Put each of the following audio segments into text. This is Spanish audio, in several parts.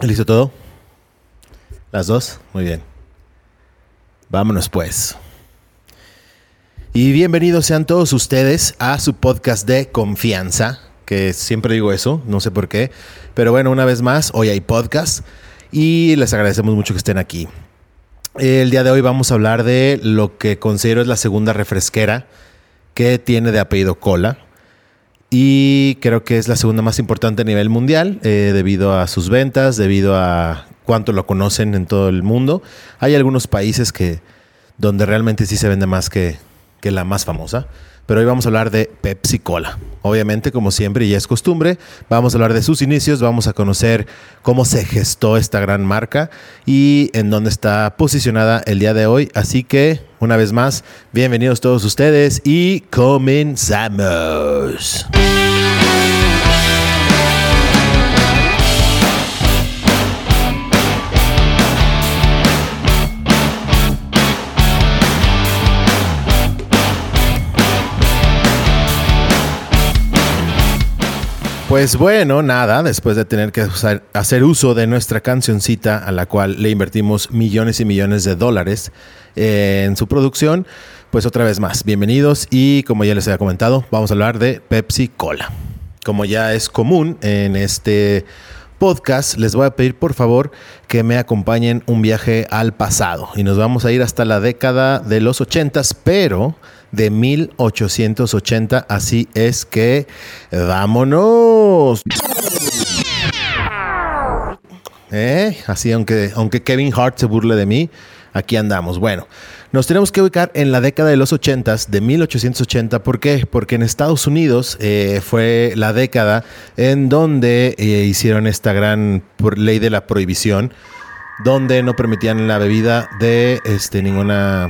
¿Listo todo? ¿Las dos? Muy bien. Vámonos pues. Y bienvenidos sean todos ustedes a su podcast de confianza, que siempre digo eso, no sé por qué, pero bueno, una vez más, hoy hay podcast y les agradecemos mucho que estén aquí. El día de hoy vamos a hablar de lo que considero es la segunda refresquera que tiene de apellido Cola y creo que es la segunda más importante a nivel mundial eh, debido a sus ventas, debido a cuánto lo conocen en todo el mundo. Hay algunos países que donde realmente sí se vende más que, que la más famosa. Pero hoy vamos a hablar de Pepsi Cola. Obviamente, como siempre y es costumbre, vamos a hablar de sus inicios, vamos a conocer cómo se gestó esta gran marca y en dónde está posicionada el día de hoy. Así que, una vez más, bienvenidos todos ustedes y comenzamos. Pues bueno, nada, después de tener que hacer uso de nuestra cancioncita a la cual le invertimos millones y millones de dólares eh, en su producción, pues otra vez más, bienvenidos y como ya les había comentado, vamos a hablar de Pepsi Cola. Como ya es común en este podcast, les voy a pedir por favor que me acompañen un viaje al pasado y nos vamos a ir hasta la década de los ochentas, pero de 1880. Así es que vámonos. Eh, así, aunque, aunque Kevin Hart se burle de mí, aquí andamos. Bueno, nos tenemos que ubicar en la década de los 80, de 1880. ¿Por qué? Porque en Estados Unidos eh, fue la década en donde eh, hicieron esta gran ley de la prohibición, donde no permitían la bebida de este, ninguna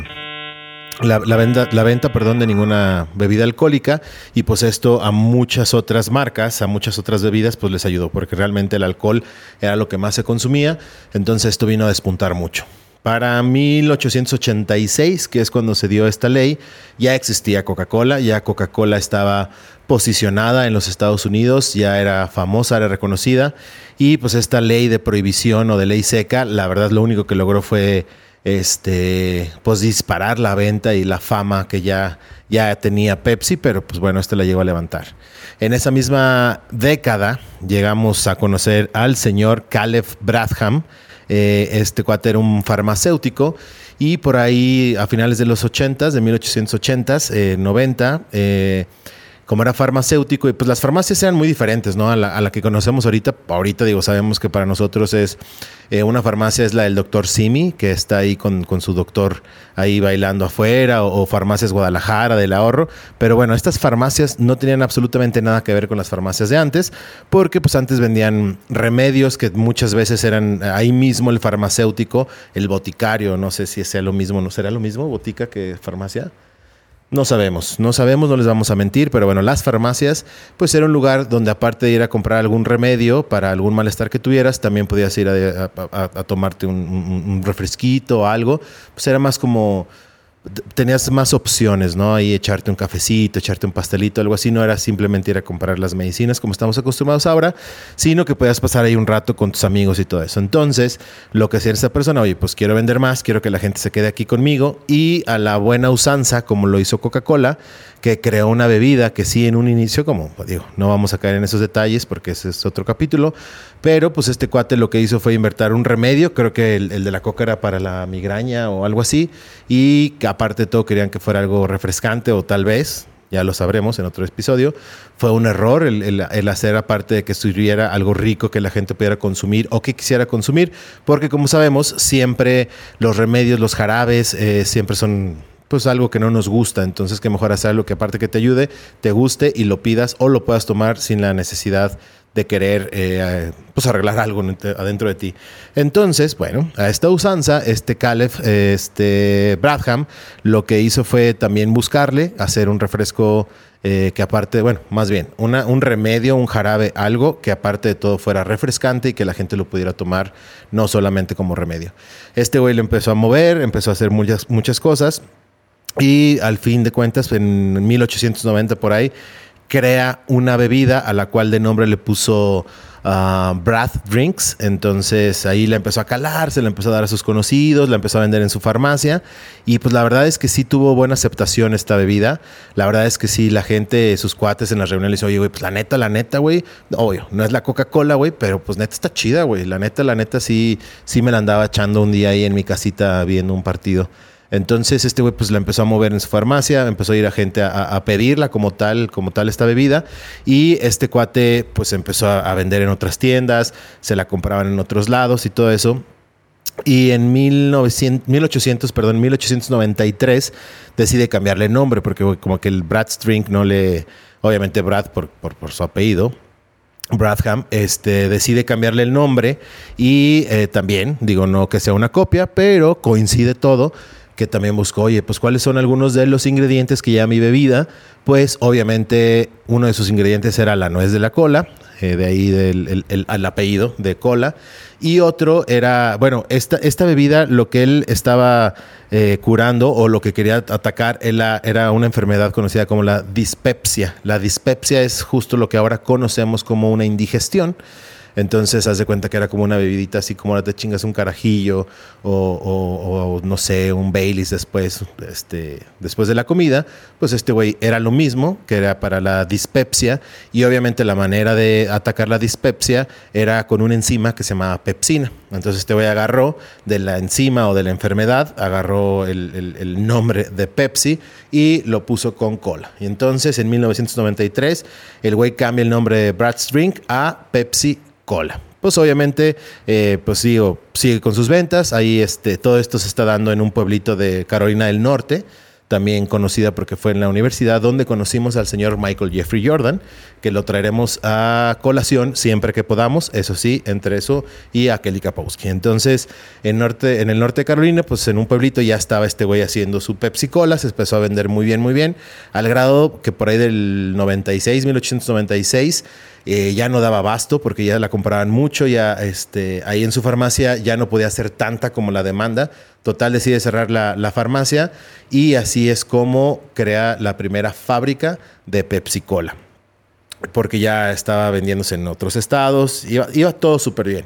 la, venta, la venta perdón, de ninguna bebida alcohólica y pues esto a muchas otras marcas, a muchas otras bebidas pues les ayudó porque realmente el alcohol era lo que más se consumía, entonces esto vino a despuntar mucho. Para 1886, que es cuando se dio esta ley, ya existía Coca-Cola, ya Coca-Cola estaba posicionada en los Estados Unidos, ya era famosa, era reconocida y pues esta ley de prohibición o de ley seca, la verdad lo único que logró fue este, pues disparar la venta y la fama que ya, ya tenía Pepsi, pero pues bueno, este la llegó a levantar. En esa misma década llegamos a conocer al señor Caleb Bradham, eh, este cuate era un farmacéutico y por ahí a finales de los 80, de 1880s, 90, como era farmacéutico, y pues las farmacias eran muy diferentes, ¿no? A la, que conocemos ahorita. Ahorita, digo, sabemos que para nosotros es eh, una farmacia es la del doctor Simi, que está ahí con, su doctor ahí bailando afuera, o, farmacias Guadalajara del ahorro. Pero bueno, estas farmacias no tenían absolutamente nada que ver con las farmacias de antes, porque pues antes vendían remedios que muchas veces eran ahí mismo el farmacéutico, el boticario, no sé si sea lo mismo, ¿no será lo mismo, botica que farmacia? No sabemos, no sabemos, no les vamos a mentir, pero bueno, las farmacias, pues era un lugar donde aparte de ir a comprar algún remedio para algún malestar que tuvieras, también podías ir a, tomarte un, un, refresquito o algo, pues era más como tenías más opciones, ¿no? Ahí echarte un cafecito, echarte un pastelito, algo así. No era simplemente ir a comprar las medicinas como estamos acostumbrados ahora, sino que podías pasar ahí un rato con tus amigos y todo eso. Entonces, lo que hacía esa persona, oye, pues quiero vender más, quiero que la gente se quede aquí conmigo y a la buena usanza, como lo hizo Coca-Cola, que creó una bebida que sí en un inicio, como digo, no vamos a caer en esos detalles porque ese es otro capítulo, pero pues este cuate lo que hizo fue invertir un remedio, creo que el, de la coca era para la migraña o algo así, y que aparte de todo querían que fuera algo refrescante o tal vez, ya lo sabremos en otro episodio, fue un error el, hacer aparte de que estuviera algo rico que la gente pudiera consumir o que quisiera consumir, porque como sabemos, siempre los remedios, los jarabes, eh, siempre son pues algo que no nos gusta. Entonces, que mejor hacer algo que aparte que te ayude, te guste y lo pidas o lo puedas tomar sin la necesidad de querer eh, pues arreglar algo adentro de ti. Entonces, bueno, a esta usanza, este Caleb, este Bradham, lo que hizo fue también buscarle, hacer un refresco eh, que aparte, bueno, más bien, una, un remedio, un jarabe, algo que aparte de todo fuera refrescante y que la gente lo pudiera tomar no solamente como remedio. Este güey lo empezó a mover, empezó a hacer muchas, muchas cosas y al fin de cuentas, en 1890 por ahí, crea una bebida a la cual de nombre le puso Brad Drinks. Entonces ahí la empezó a calar, se la empezó a dar a sus conocidos, la empezó a vender en su farmacia. Y pues la verdad es que sí tuvo buena aceptación esta bebida. La verdad es que sí, la gente, sus cuates en las reuniones, oye, güey, pues la neta, la neta, güey, obvio, no es la Coca-Cola, güey, pero pues neta está chida, güey. La neta, la neta, sí, sí me la andaba echando un día ahí en mi casita viendo un partido. Entonces este güey pues la empezó a mover en su farmacia, empezó a ir a gente a, pedirla como tal, como tal esta bebida y este cuate pues empezó a, vender en otras tiendas, se la compraban en otros lados y todo eso. Y en 1900, 1800, perdón, 1893 decide cambiarle nombre porque como que el Brad String no le, obviamente Brad por, por, su apellido, Bradham este, decide cambiarle el nombre y eh, también, digo, no que sea una copia, pero coincide todo que también buscó, oye, pues cuáles son algunos de los ingredientes que ya mi bebida, pues obviamente uno de sus ingredientes era la nuez de la cola, eh, de ahí del el, apellido de cola, y otro era, bueno, esta, esta bebida lo que él estaba eh, curando o lo que quería atacar era una enfermedad conocida como la dispepsia. La dispepsia es justo lo que ahora conocemos como una indigestión. Entonces, haz de cuenta que era como una bebidita así como ahora te chingas un carajillo o, no sé, un Baileys después, este, después de la comida. Pues este güey era lo mismo, que era para la dispepsia. Y obviamente la manera de atacar la dispepsia era con una enzima que se llamaba pepsina. Entonces este güey agarró de la enzima o de la enfermedad, agarró el, el nombre de Pepsi y lo puso con cola. Y entonces en 1993 el güey cambia el nombre de Brad's Drink a Pepsi cola. Pues obviamente, eh, pues sigo, sigue con sus ventas. Ahí este, todo esto se está dando en un pueblito de Carolina del Norte también conocida porque fue en la universidad donde conocimos al señor Michael Jeffrey Jordan, que lo traeremos a colación siempre que podamos, eso sí, entre eso y a Kelly Kapowski. Entonces, en, norte, en el norte de Carolina, pues en un pueblito ya estaba este güey haciendo su Pepsi Cola, se empezó a vender muy bien, muy bien, al grado que por ahí del 96, 1896, eh, ya no daba abasto porque ya la compraban mucho, ya este, ahí en su farmacia ya no podía hacer tanta como la demanda. Total decide cerrar la, farmacia y así es como crea la primera fábrica de Pepsi Cola. Porque ya estaba vendiéndose en otros estados, iba, iba todo súper bien.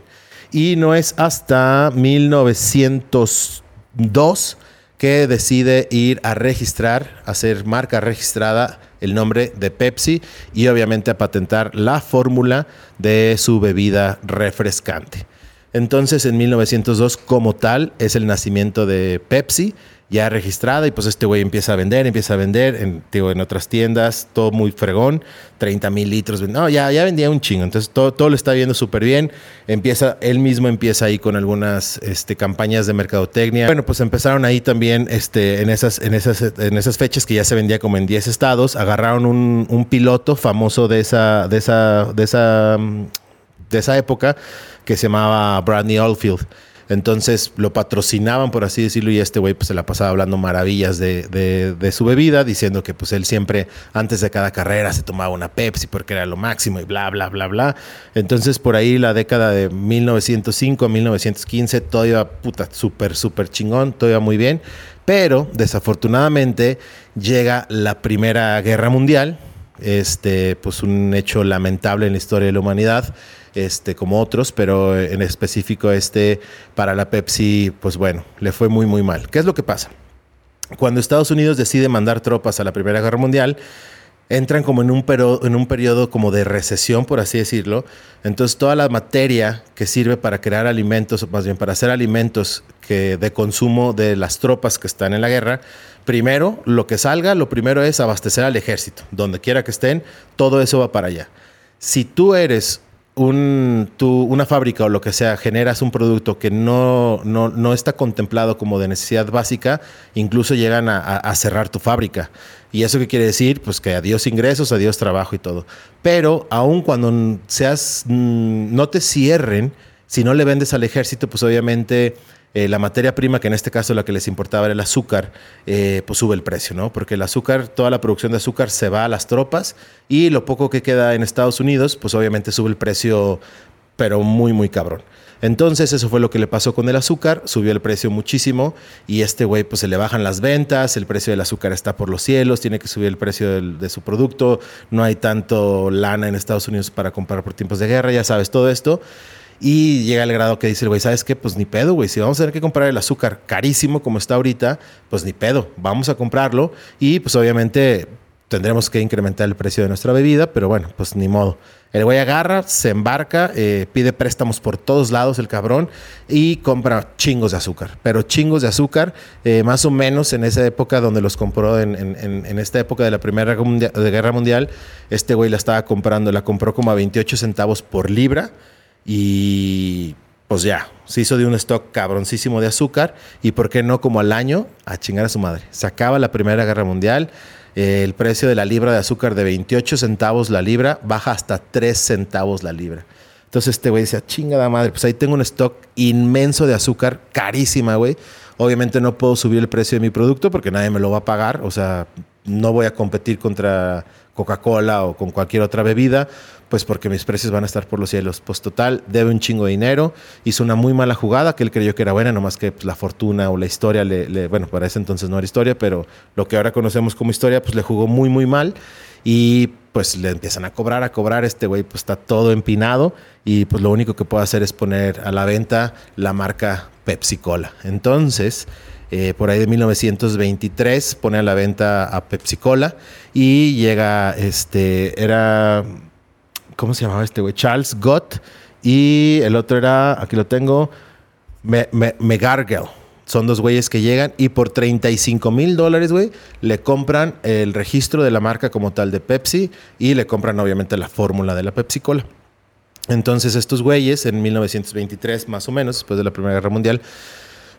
Y no es hasta 1902 que decide ir a registrar, hacer marca registrada el nombre de Pepsi y obviamente a patentar la fórmula de su bebida refrescante. Entonces en 1902 como tal es el nacimiento de Pepsi ya registrada y pues este güey empieza a vender, empieza a vender en, en otras tiendas, todo muy fregón, 30 mil litros, no, ya, ya vendía un chingo, entonces todo, todo lo está viendo súper bien, empieza, él mismo empieza ahí con algunas este, campañas de mercadotecnia, bueno, pues empezaron ahí también este, en, esas, en, esas, en esas fechas que ya se vendía como en 10 estados, agarraron un, piloto famoso de esa, de esa, de esa, de esa época que se llamaba Bradley Oldfield entonces lo patrocinaban, por así decirlo, y este güey pues se la pasaba hablando maravillas de, su bebida, diciendo que pues él siempre antes de cada carrera se tomaba una Pepsi porque era lo máximo y bla, bla, bla, bla. Entonces por ahí la década de 1905 a 1915 todo iba súper, súper chingón, todo iba muy bien. Pero desafortunadamente llega la Primera Guerra Mundial, este, pues un hecho lamentable en la historia de la humanidad este, como otros, pero en específico este para la Pepsi, pues bueno, le fue muy, muy mal. ¿Qué es lo que pasa? Cuando Estados Unidos decide mandar tropas a la Primera Guerra Mundial, entran como en un, en un periodo como de recesión, por así decirlo. Entonces toda la materia que sirve para crear alimentos, o más bien para hacer alimentos que de consumo de las tropas que están en la guerra, primero lo que salga, lo primero es abastecer al ejército, donde quiera que estén, todo eso va para allá. Si tú eres un, una fábrica o lo que sea generas un producto que no, no, está contemplado como de necesidad básica, incluso llegan a, cerrar tu fábrica. ¿Y eso qué quiere decir? Pues que adiós ingresos, adiós trabajo y todo. Pero aun cuando seas, no te cierren, si no le vendes al ejército, pues obviamente eh, la materia prima, que en este caso la que les importaba era el azúcar, eh, pues sube el precio, ¿no? Porque el azúcar, toda la producción de azúcar se va a las tropas y lo poco que queda en Estados Unidos, pues obviamente sube el precio pero muy, muy cabrón. Entonces eso fue lo que le pasó con el azúcar, subió el precio muchísimo y este güey pues se le bajan las ventas, el precio del azúcar está por los cielos, tiene que subir el precio de su producto, no hay tanto lana en Estados Unidos para comprar por tiempos de guerra, ya sabes todo esto. Y llega al grado que dice el güey, ¿sabes qué? Pues ni pedo, güey. Si vamos a tener que comprar el azúcar carísimo como está ahorita, pues ni pedo. Vamos a comprarlo. Y pues obviamente tendremos que incrementar el precio de nuestra bebida, pero bueno, pues ni modo. El güey agarra, se embarca, eh, pide préstamos por todos lados el cabrón y compra chingos de azúcar. Pero chingos de azúcar, eh, más o menos en esa época donde los compró, en, esta época de la Primera Guerra Mundial, este güey la estaba comprando, la compró como a 28 centavos por libra y pues ya, se hizo de un stock cabroncísimo de azúcar y por qué no como al año a chingar a su madre. Se acaba la Primera Guerra Mundial eh, el precio de la libra de azúcar de 28 centavos la libra baja hasta 3 centavos la libra. Entonces este güey dice, chingada madre, pues ahí tengo un stock inmenso de azúcar, carísima, güey. Obviamente no puedo subir el precio de mi producto porque nadie me lo va a pagar. O sea, no voy a competir contra Coca-Cola o con cualquier otra bebida, pues porque mis precios van a estar por los cielos. Pues total, debe un chingo de dinero, hizo una muy mala jugada que él creyó que era buena, nomás que pues, la fortuna o la historia, le, bueno, para ese entonces no era historia, pero lo que ahora conocemos como historia, pues le jugó muy, muy mal y pues le empiezan a cobrar, a cobrar, este güey pues está todo empinado y pues lo único que puede hacer es poner a la venta la marca Pepsi Cola. Entonces, eh, por ahí de 1923 pone a la venta a Pepsi Cola y llega, este, era ¿Cómo se llamaba este güey? Charles Gott. Y el otro era, aquí lo tengo, Megargel. Son dos güeyes que llegan y por 35 mil dólares, güey, le compran el registro de la marca como tal de Pepsi y le compran obviamente la fórmula de la Pepsi Cola. Entonces estos güeyes en 1923 más o menos, después de la Primera Guerra Mundial,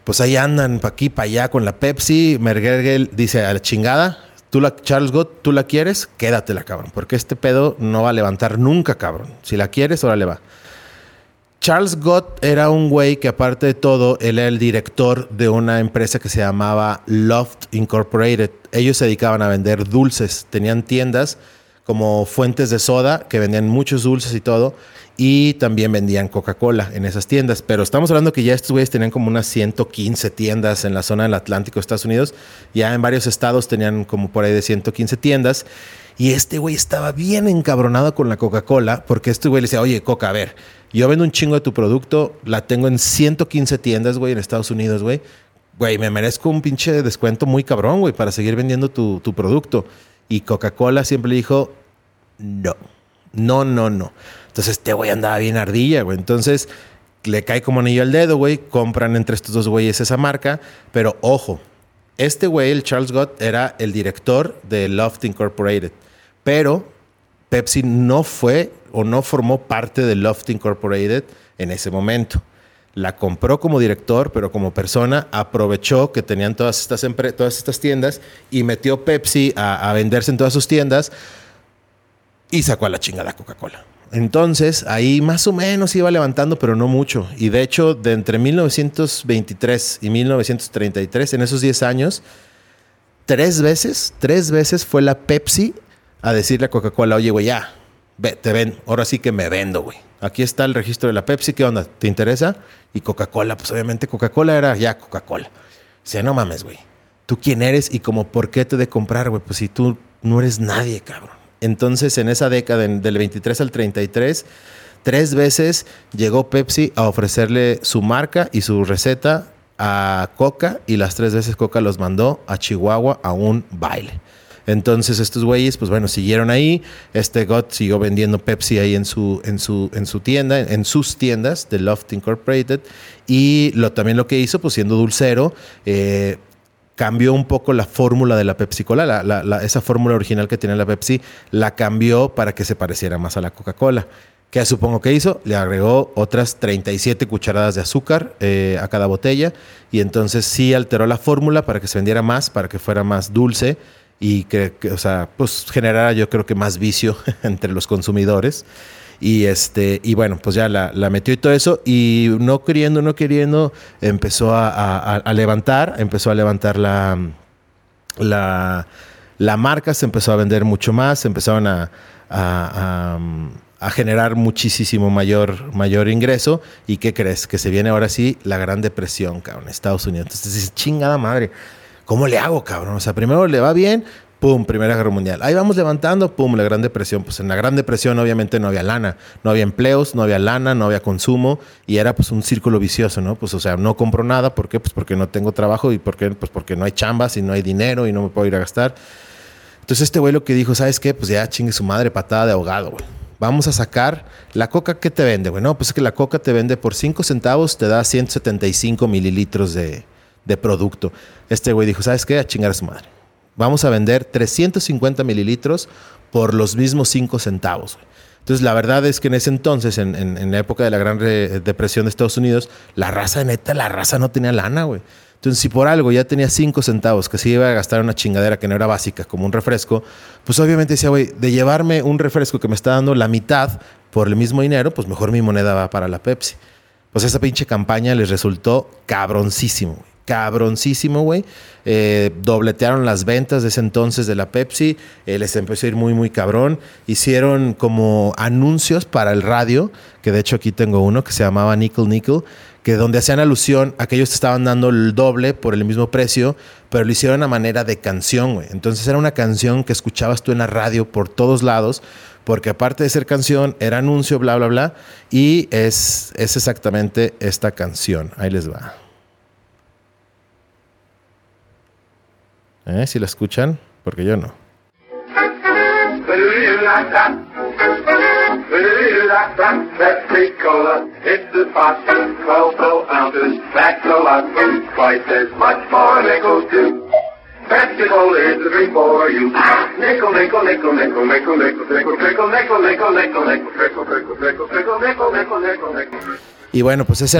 pues ahí andan para aquí, para allá con la Pepsi. Mergergel dice a la chingada, Tú la, Charles Gott, tú la quieres, quédatela, cabrón. Porque este pedo no va a levantar nunca, cabrón. Si la quieres, ahora le va. Charles Gott era un güey que aparte de todo, él era el director de una empresa que se llamaba Loft Incorporated. Ellos se dedicaban a vender dulces, tenían tiendas como fuentes de soda que vendían muchos dulces y todo y también vendían Coca-Cola en esas tiendas. Pero estamos hablando que ya estos güeyes tenían como unas 115 tiendas en la zona del Atlántico Estados Unidos. Ya en varios estados tenían como por ahí de 115 tiendas. Y este güey estaba bien encabronado con la Coca-Cola porque este güey le decía, oye, Coca, a ver, yo vendo un chingo de tu producto, la tengo en 115 tiendas, güey, en Estados Unidos, güey. Güey, me merezco un pinche descuento muy cabrón, güey, para seguir vendiendo tu, tu producto. Y Coca-Cola siempre le dijo, no, no, no, no. Entonces este güey andaba bien ardilla, güey. Entonces le cae como anillo al dedo, güey. Compran entre estos dos güeyes esa marca. Pero ojo, este güey, el Charles Gott, era el director de Loft Incorporated. Pero Pepsi no fue o no formó parte de Loft Incorporated en ese momento. La compró como director, pero como persona aprovechó que tenían todas estas, todas estas tiendas y metió Pepsi a, a venderse en todas sus tiendas y sacó a la chingada Coca-Cola. Entonces, ahí más o menos iba levantando, pero no mucho. Y de hecho, de entre 1923 y 1933, en esos 10 años, tres veces, tres veces fue la Pepsi a decirle a Coca-Cola, oye, güey, ya, te ven, ahora sí que me vendo, güey. Aquí está el registro de la Pepsi, ¿qué onda? ¿Te interesa? Y Coca-Cola, pues obviamente Coca-Cola era ya Coca-Cola. O sea, no mames, güey. ¿Tú quién eres y como por qué te de comprar, güey? Pues si tú no eres nadie, cabrón. Entonces, en esa década, del 23 al 33, tres veces llegó Pepsi a ofrecerle su marca y su receta a Coca y las tres veces Coca los mandó a Chihuahua a un baile. Entonces estos güeyes, pues bueno, siguieron ahí. Este God siguió vendiendo Pepsi ahí en su, en su, en su tienda, en sus tiendas de Loft Incorporated. Y lo, también lo que hizo, pues siendo dulcero, eh, cambió un poco la fórmula de la Pepsi Cola, esa fórmula original que tenía la Pepsi, la cambió para que se pareciera más a la Coca-Cola. ¿Qué supongo que hizo? Le agregó otras 37 cucharadas de azúcar eh, a cada botella y entonces sí alteró la fórmula para que se vendiera más, para que fuera más dulce y que, o sea, pues generara yo creo que más vicio entre los consumidores. Y este, y bueno, pues ya la, metió y todo eso. Y no queriendo, no queriendo, empezó a, levantar, empezó a levantar la, la, marca, se empezó a vender mucho más, se empezaron a, a generar muchísimo mayor, mayor ingreso. ¿Y qué crees? Que se viene ahora sí la Gran Depresión, cabrón, Estados Unidos. Entonces dices, chingada madre, ¿cómo le hago, cabrón? O sea, primero le va bien, pum, Primera Guerra Mundial. Ahí vamos levantando, pum, la Gran Depresión. Pues en la Gran Depresión obviamente no había lana, no había empleos, no había lana, no había consumo y era pues un círculo vicioso, ¿no? Pues o sea, no compro nada, ¿por qué? Pues porque no tengo trabajo y porque, pues porque no hay chambas y no hay dinero y no me puedo ir a gastar. Entonces este güey lo que dijo, ¿sabes qué? Pues ya chingue su madre, patada de ahogado, güey vamos a sacar la coca que te vende, güey. No, pues es que la coca te vende por 5 centavos, te da 175 mililitros de, producto. Este güey dijo, ¿sabes qué? A chingar a su madre. Vamos a vender 350 mililitros por los mismos 5 centavos. Entonces, la verdad es que en ese entonces, en, en la época de la Gran Depresión de Estados Unidos, la raza, neta, la raza no tenía lana, güey. Entonces, si por algo ya tenía cinco centavos, que se iba a gastar una chingadera que no era básica, como un refresco, pues obviamente decía, güey, de llevarme un refresco que me está dando la mitad por el mismo dinero, pues mejor mi moneda va para la Pepsi. Pues esa pinche campaña les resultó cabroncísimo, güey. Cabroncísimo, güey. Eh, dobletearon las ventas de ese entonces de la Pepsi. Eh, les empezó a ir muy, muy cabrón. Hicieron como anuncios para el radio, que de hecho aquí tengo uno que se llamaba Nickel Nickel que donde hacían alusión a que ellos te estaban dando el doble por el mismo precio, pero lo hicieron a manera de canción, güey. Entonces era una canción que escuchabas tú en la radio por todos lados, porque aparte de ser canción, era anuncio, bla, bla, bla, y es, es exactamente esta canción. Ahí les va. ¿Eh? Si la escuchan, porque yo no. Y bueno, pues ese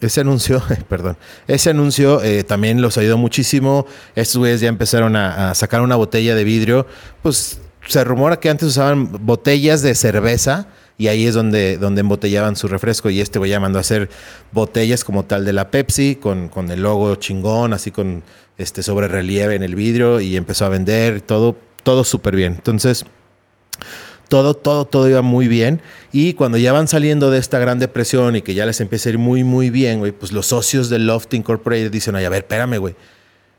ese anuncio, perdón, ese anuncio eh, también los ayudó muchísimo. Estos güeyes ya empezaron a, sacar una botella de vidrio, pues se rumora que antes usaban botellas de cerveza y ahí es donde, donde embotellaban su refresco y este voy llamando a hacer botellas como tal de la Pepsi con, con el logo chingón, así con este sobre relieve en el vidrio y empezó a vender todo, todo súper bien. Entonces, todo, todo, todo iba muy bien. Y cuando ya van saliendo de esta gran depresión y que ya les empieza a ir muy, muy bien, güey, pues los socios de Loft Incorporated dicen, oye, a ver, espérame, güey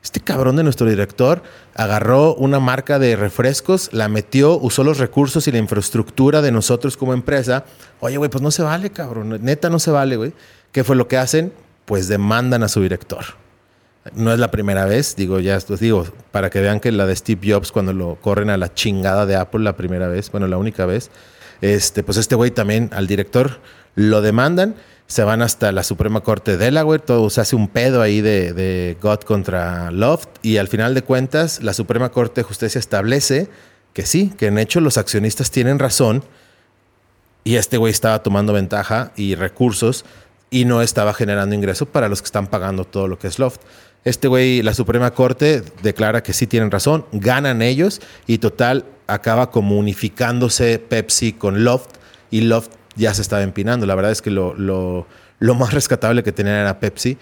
este cabrón de nuestro director agarró una marca de refrescos, la metió, usó los recursos y la infraestructura de nosotros como empresa. Oye, güey, pues no se vale, cabrón. Neta, no se vale, güey. ¿Qué fue lo que hacen? Pues demandan a su director. No es la primera vez, digo, ya os digo, para que vean que la de Steve Jobs, cuando lo corren a la chingada de Apple la primera vez, bueno, la única vez, este, pues este güey también al director lo demandan se van hasta la Suprema Corte de Delaware, todo se hace un pedo ahí de, de God contra Loft y al final de cuentas la Suprema Corte de Justicia establece que sí, que en hecho los accionistas tienen razón y este güey estaba tomando ventaja y recursos y no estaba generando ingresos para los que están pagando todo lo que es Loft. Este güey, la Suprema Corte declara que sí tienen razón, ganan ellos y total acaba como unificándose Pepsi con Loft y Loft ya se estaba empinando. La verdad es que lo, lo, más rescatable que tenían era Pepsi.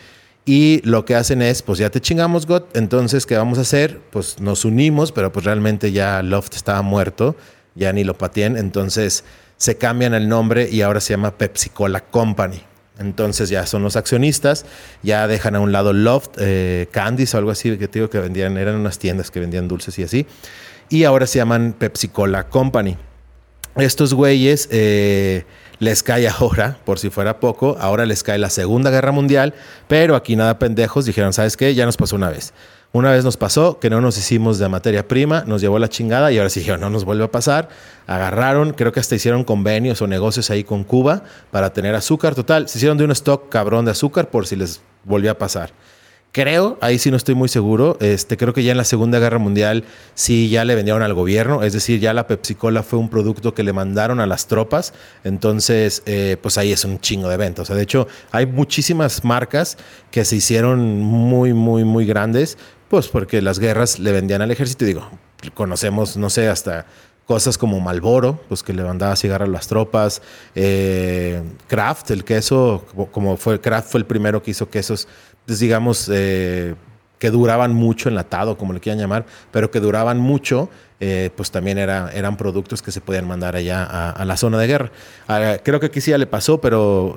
Y lo que hacen es, pues ya te chingamos, God. Entonces, ¿qué vamos a hacer? Pues nos unimos, pero pues realmente ya Loft estaba muerto, ya ni lo pateen. Entonces se cambian el nombre y ahora se llama Pepsi Cola Company. Entonces ya son los accionistas, ya dejan a un lado Loft, eh, Candies o algo así que que vendían, eran unas tiendas que vendían dulces y así. Y ahora se llaman Pepsi Cola Company. Estos güeyes eh, les cae ahora, por si fuera poco, ahora les cae la Segunda Guerra Mundial, pero aquí nada pendejos dijeron, ¿sabes qué? Ya nos pasó una vez. Una vez nos pasó que no nos hicimos de materia prima, nos llevó la chingada y ahora sí no nos vuelve a pasar. Agarraron, creo que hasta hicieron convenios o negocios ahí con Cuba para tener azúcar. Total, se hicieron de un stock cabrón de azúcar por si les volvió a pasar. Creo, ahí sí no estoy muy seguro, este, creo que ya en la Segunda Guerra Mundial sí ya le vendieron al gobierno, es decir, ya la Pepsi Cola fue un producto que le mandaron a las tropas, entonces eh, pues ahí es un chingo de ventas. O sea, de hecho, hay muchísimas marcas que se hicieron muy, muy, muy grandes, pues porque las guerras le vendían al ejército, digo, conocemos, no sé, hasta cosas como Malboro, pues que le mandaba cigarro a las tropas, eh, Kraft, el queso, como fue Kraft fue el primero que hizo quesos pues, digamos, eh, que duraban mucho, enlatado, como le quieran llamar, pero que duraban mucho, eh, pues también era, eran productos que se podían mandar allá a, la zona de guerra. Ah, creo que aquí sí ya le pasó, pero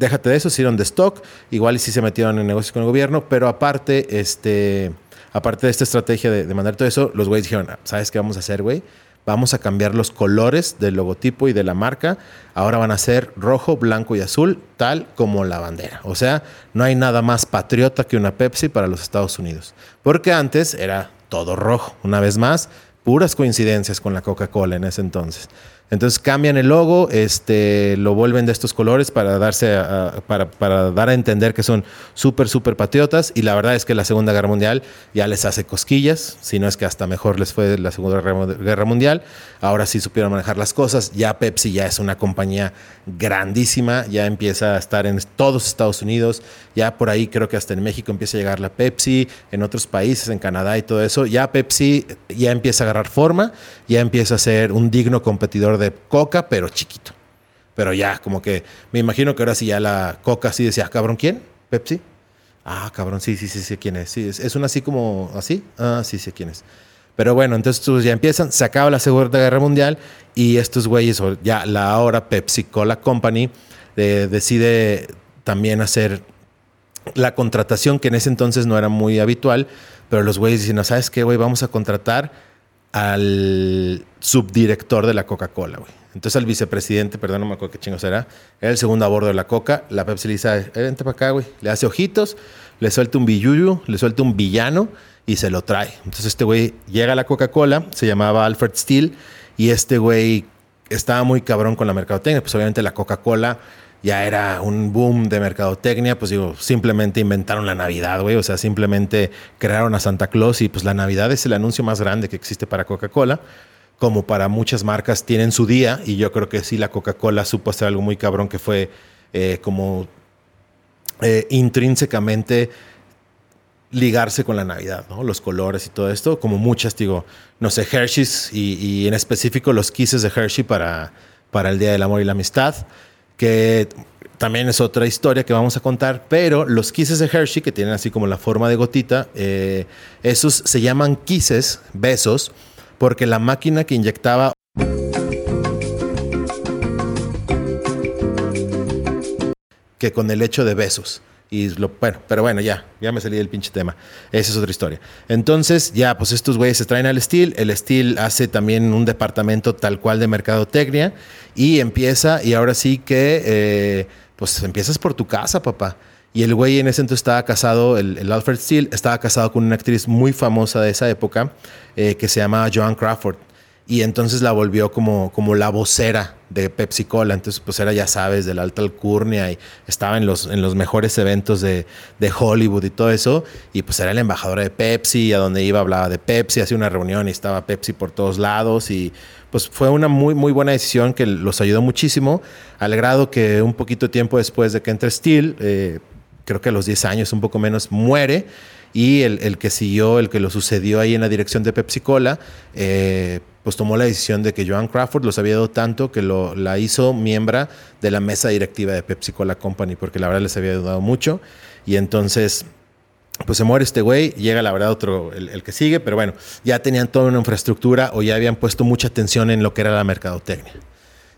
déjate de eso, hicieron de stock, igual y sí se metieron en negocios con el gobierno, pero aparte, este, aparte de esta estrategia de, de mandar todo eso, los güeyes dijeron, ¿sabes qué vamos a hacer, güey? Vamos a cambiar los colores del logotipo y de la marca. Ahora van a ser rojo, blanco y azul, tal como la bandera. O sea, no hay nada más patriota que una Pepsi para los Estados Unidos. Porque antes era todo rojo. Una vez más, puras coincidencias con la Coca-Cola en ese entonces. Entonces cambian el logo, este, lo vuelven de estos colores para, darse para, para, dar a entender que son súper, súper patriotas. Y la verdad es que la Segunda Guerra Mundial ya les hace cosquillas, si no es que hasta mejor les fue la Segunda Guerra Mundial. Ahora sí supieron manejar las cosas. Ya Pepsi ya es una compañía grandísima, ya empieza a estar en todos Estados Unidos. Ya por ahí creo que hasta en México empieza a llegar la Pepsi, en otros países, en Canadá y todo eso. Ya Pepsi ya empieza a agarrar forma, ya empieza a ser un digno competidor de coca, pero chiquito. Pero ya, como que me imagino que ahora sí ya la coca sí decía, cabrón, ¿quién? ¿Pepsi? Ah, cabrón, sí, sí, sí, sí, ¿quién es? Sí, es, es una así como así. Ah, sí, sí, ¿quién es? Pero bueno, entonces ya empiezan, se acaba la Segunda Guerra Mundial y estos güeyes, ya la ahora Pepsi Cola Company, eh, decide también hacer la contratación que en ese entonces no era muy habitual, pero los güeyes dicen, ¿sabes qué, güey? Vamos a contratar al subdirector de la Coca-Cola, güey. Entonces al vicepresidente, perdón, no me acuerdo qué chingos era, era el segundo a bordo de la Coca. La Pepsi le dice, vente para acá, güey. Le hace ojitos, le suelta un billuyo, le suelta un villano y se lo trae. Entonces este güey llega a la Coca-Cola, se llamaba Alfred Steele, y este güey estaba muy cabrón con la mercadotecnia. Pues obviamente la Coca-Cola ya era un boom de mercadotecnia, pues digo, simplemente inventaron la Navidad, güey, o sea, simplemente crearon a Santa Claus y pues la Navidad es el anuncio más grande que existe para Coca-Cola, como para muchas marcas tienen su día y yo creo que sí la Coca-Cola supo hacer algo muy cabrón que fue eh, como eh, intrínsecamente ligarse con la Navidad, ¿no? Los colores y todo esto, como muchas, digo, no sé, Hershey's y, y en específico los kisses de Hershey para, para el Día del Amor y la Amistad que también es otra historia que vamos a contar, pero los kisses de Hershey, que tienen así como la forma de gotita, eh, esos se llaman kisses, besos, porque la máquina que inyectaba que con el hecho de besos. Y lo, bueno, pero bueno, ya, ya me salí del pinche tema. Esa es otra historia. Entonces, ya, pues estos güeyes se traen al Steel. El Steel hace también un departamento tal cual de mercadotecnia y empieza, y ahora sí que, eh, pues empiezas por tu casa, papá. Y el güey en ese entonces estaba casado, el, Alfred Steele, estaba casado con una actriz muy famosa de esa época eh, que se llama Joan Crawford y entonces la volvió como, como la vocera de Pepsi Cola. Entonces, pues era, ya sabes, de la alta alcurnia y estaba en los, en los mejores eventos de, de Hollywood y todo eso. Y pues era la embajadora de Pepsi, a donde iba hablaba de Pepsi, hacía una reunión y estaba Pepsi por todos lados. Y pues fue una muy, muy buena decisión que los ayudó muchísimo, al grado que un poquito tiempo después de que entre Steel, eh, creo que a los 10 años, un poco menos, muere y el, el, que siguió, el que lo sucedió ahí en la dirección de Pepsi Cola, eh, pues tomó la decisión de que Joan Crawford los había dado tanto que lo, la hizo miembro de la mesa directiva de Pepsi Cola Company, porque la verdad les había ayudado mucho. Y entonces, pues se muere este güey, llega la verdad otro, el, que sigue, pero bueno, ya tenían toda una infraestructura o ya habían puesto mucha atención en lo que era la mercadotecnia.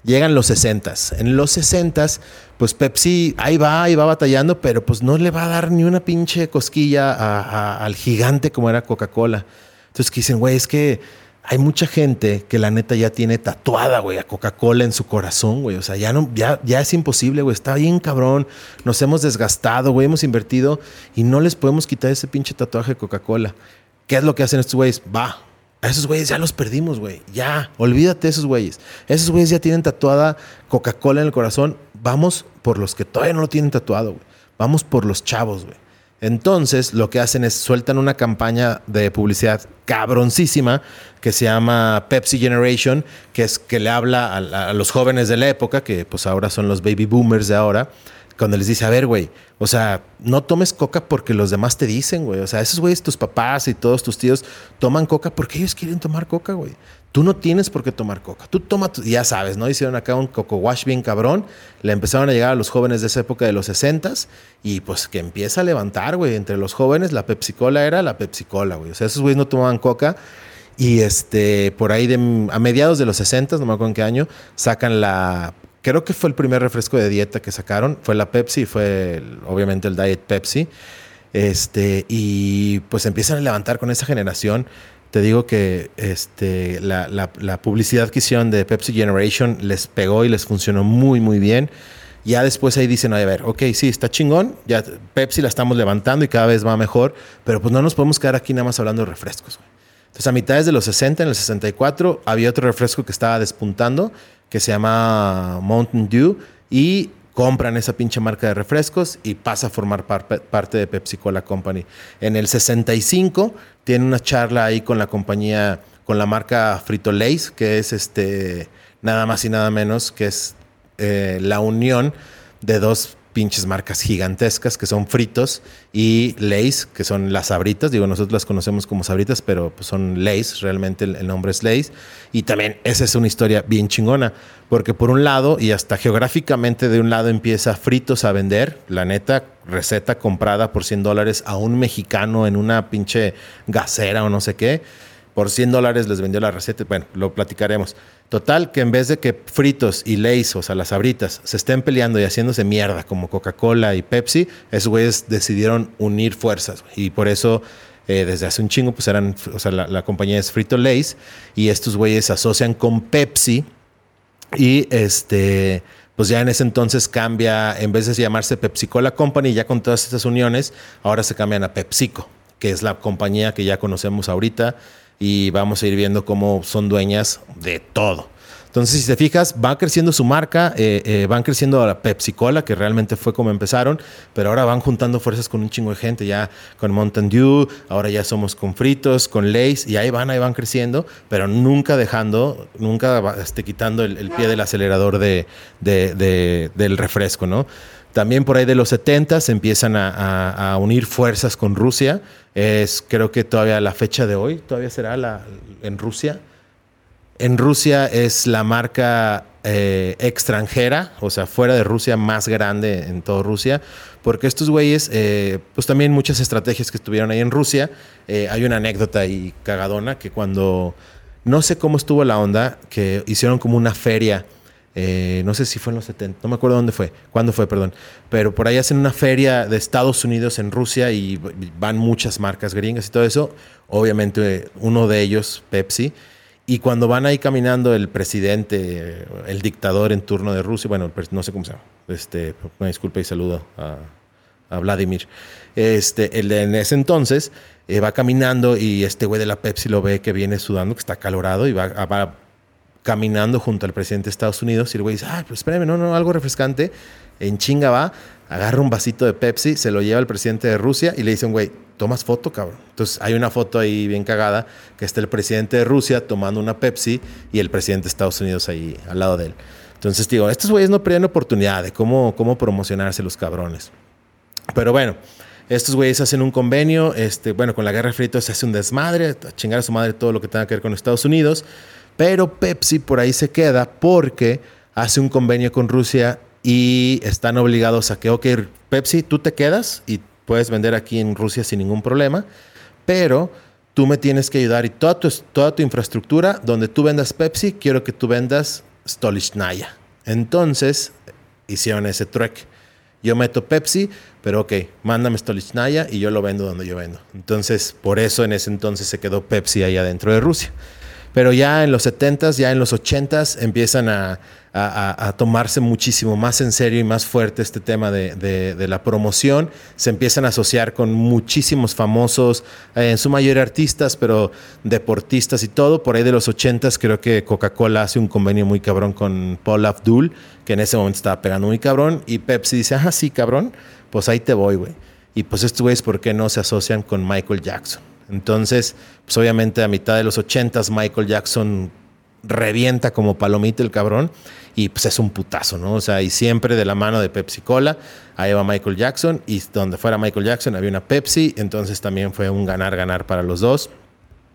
Llegan los 60 En los 60 pues Pepsi ahí va, ahí va batallando, pero pues no le va a dar ni una pinche cosquilla al gigante como era Coca-Cola. Entonces que dicen, güey, es que hay mucha gente que la neta ya tiene tatuada, güey, a Coca-Cola en su corazón, güey. O sea, ya no, ya, ya es imposible, güey. Está bien cabrón. Nos hemos desgastado, güey. Hemos invertido y no les podemos quitar ese pinche tatuaje de Coca-Cola. ¿Qué es lo que hacen estos güeyes? Va. A esos güeyes ya los perdimos, güey. Ya, olvídate de esos güeyes. Esos güeyes ya tienen tatuada Coca-Cola en el corazón. Vamos por los que todavía no lo tienen tatuado, güey. Vamos por los chavos, güey. Entonces, lo que hacen es sueltan una campaña de publicidad cabroncísima que se llama Pepsi Generation, que es que le habla a, los jóvenes de la época, que pues ahora son los baby boomers de ahora, cuando les dice, a ver, güey, o sea, no tomes coca porque los demás te dicen, güey. O sea, esos güeyes, tus papás y todos tus tíos toman coca porque ellos quieren tomar coca, güey. Tú no tienes por qué tomar coca. Tú toma, ya sabes, ¿no? Hicieron acá un coco wash bien cabrón. Le empezaron a llegar a los jóvenes de esa época de los 60 y pues que empieza a levantar, güey. Entre los jóvenes, la Pepsi Cola era la Pepsi Cola, güey. O sea, esos güeyes no tomaban coca. Y este, por ahí de, a mediados de los 60, no me acuerdo en qué año, sacan la creo que fue el primer refresco de dieta que sacaron, fue la Pepsi, fue obviamente el Diet Pepsi. Este, y pues empiezan a levantar con esa generación. Te digo que este, la, la, publicidad que hicieron de Pepsi Generation les pegó y les funcionó muy, muy bien. Ya después ahí dicen, a ver, ok, sí, está chingón, ya Pepsi la estamos levantando y cada vez va mejor, pero pues no nos podemos quedar aquí nada más hablando de refrescos. Entonces a mitades de los 60, en el 64, había otro refresco que estaba despuntando, que se llama Mountain Dew y compran esa pinche marca de refrescos y pasa a formar parte de Pepsi Cola Company. En el 65 tiene una charla ahí con la compañía, con la marca Frito Lays, que es este nada más y nada menos que es eh, la unión de dos pinches marcas gigantescas que son fritos y Lays, que son las sabritas. Digo, nosotros las conocemos como sabritas, pero pues son Lays, realmente el, nombre es Lays. Y también esa es una historia bien chingona, porque por un lado, y hasta geográficamente de un lado empieza fritos a vender, la neta, receta comprada por 100 dólares a un mexicano en una pinche gasera o no sé qué. Por 100 dólares les vendió la receta. Bueno, lo platicaremos. Total, que en vez de que fritos y Lays, o sea, las abritas, se estén peleando y haciéndose mierda como Coca-Cola y Pepsi, esos güeyes decidieron unir fuerzas. Y por eso, eh, desde hace un chingo, pues eran, o sea, la, compañía es Frito Lays y estos güeyes se asocian con Pepsi y este pues ya en ese entonces cambia, en vez de llamarse Pepsi Cola Company, ya con todas estas uniones, ahora se cambian a PepsiCo, que es la compañía que ya conocemos ahorita, y vamos a ir viendo cómo son dueñas de todo. Entonces, si te fijas, va creciendo su marca, eh, eh, van creciendo a la Pepsi Cola, que realmente fue como empezaron, pero ahora van juntando fuerzas con un chingo de gente, ya con Mountain Dew, ahora ya somos con fritos, con Lays, y ahí van, ahí van creciendo, pero nunca dejando, nunca este, quitando el, pie del acelerador de, del refresco, ¿no? También por ahí de los 70 se empiezan a, unir fuerzas con Rusia. Es creo que todavía la fecha de hoy, todavía será la, en Rusia. En Rusia es la marca eh, extranjera, o sea, fuera de Rusia, más grande en toda Rusia, porque estos güeyes, eh, pues también muchas estrategias que estuvieron ahí en Rusia. Eh, hay una anécdota ahí cagadona que cuando, no sé cómo estuvo la onda, que hicieron como una feria eh, no sé si fue en los 70, no me acuerdo dónde fue, cuándo fue, perdón, pero por ahí hacen una feria de Estados Unidos en Rusia y van muchas marcas gringas y todo eso, obviamente uno de ellos, Pepsi, y cuando van ahí caminando el presidente, el dictador en turno de Rusia, bueno, no sé cómo se llama, este, una y saludo a, Vladimir, este, el en ese entonces eh, va caminando y este güey de la Pepsi lo ve que viene sudando, que está calorado y va, va caminando junto al presidente de Estados Unidos y el güey dice, ay, pues espérame, no, no, algo refrescante. En chinga va, agarra un vasito de Pepsi, se lo lleva al presidente de Rusia y le dice, güey, tomas foto, cabrón. Entonces hay una foto ahí bien cagada que está el presidente de Rusia tomando una Pepsi y el presidente de Estados Unidos ahí al lado de él. Entonces digo, estos güeyes no pierden oportunidad de cómo, cómo promocionarse los cabrones. Pero bueno, estos güeyes hacen un convenio, este, bueno, con la guerra frito se hace un desmadre, chingar a su madre todo lo que tenga que ver con Estados Unidos. Pero Pepsi por ahí se queda porque hace un convenio con Rusia y están obligados a que, ok, Pepsi, tú te quedas y puedes vender aquí en Rusia sin ningún problema, pero tú me tienes que ayudar y toda tu, toda tu infraestructura, donde tú vendas Pepsi, quiero que tú vendas Stolichnaya. Entonces hicieron ese trueque. Yo meto Pepsi, pero ok, mándame Stolichnaya y yo lo vendo donde yo vendo. Entonces, por eso en ese entonces se quedó Pepsi ahí adentro de Rusia. Pero ya en los 70s, ya en los 80s empiezan a, tomarse muchísimo más en serio y más fuerte este tema de, la promoción. Se empiezan a asociar con muchísimos famosos, eh, en su mayoría artistas, pero deportistas y todo. Por ahí de los 80s creo que Coca-Cola hace un convenio muy cabrón con Paul Abdul, que en ese momento estaba pegando muy cabrón. Y Pepsi dice, ah, sí, cabrón, pues ahí te voy, güey. Y pues estos güeyes, ¿por qué no se asocian con Michael Jackson? Entonces, pues obviamente a mitad de los 80 Michael Jackson revienta como palomita el cabrón y pues es un putazo, ¿no? O sea, y siempre de la mano de Pepsi Cola, ahí va Michael Jackson y donde fuera Michael Jackson había una Pepsi, entonces también fue un ganar-ganar para los dos.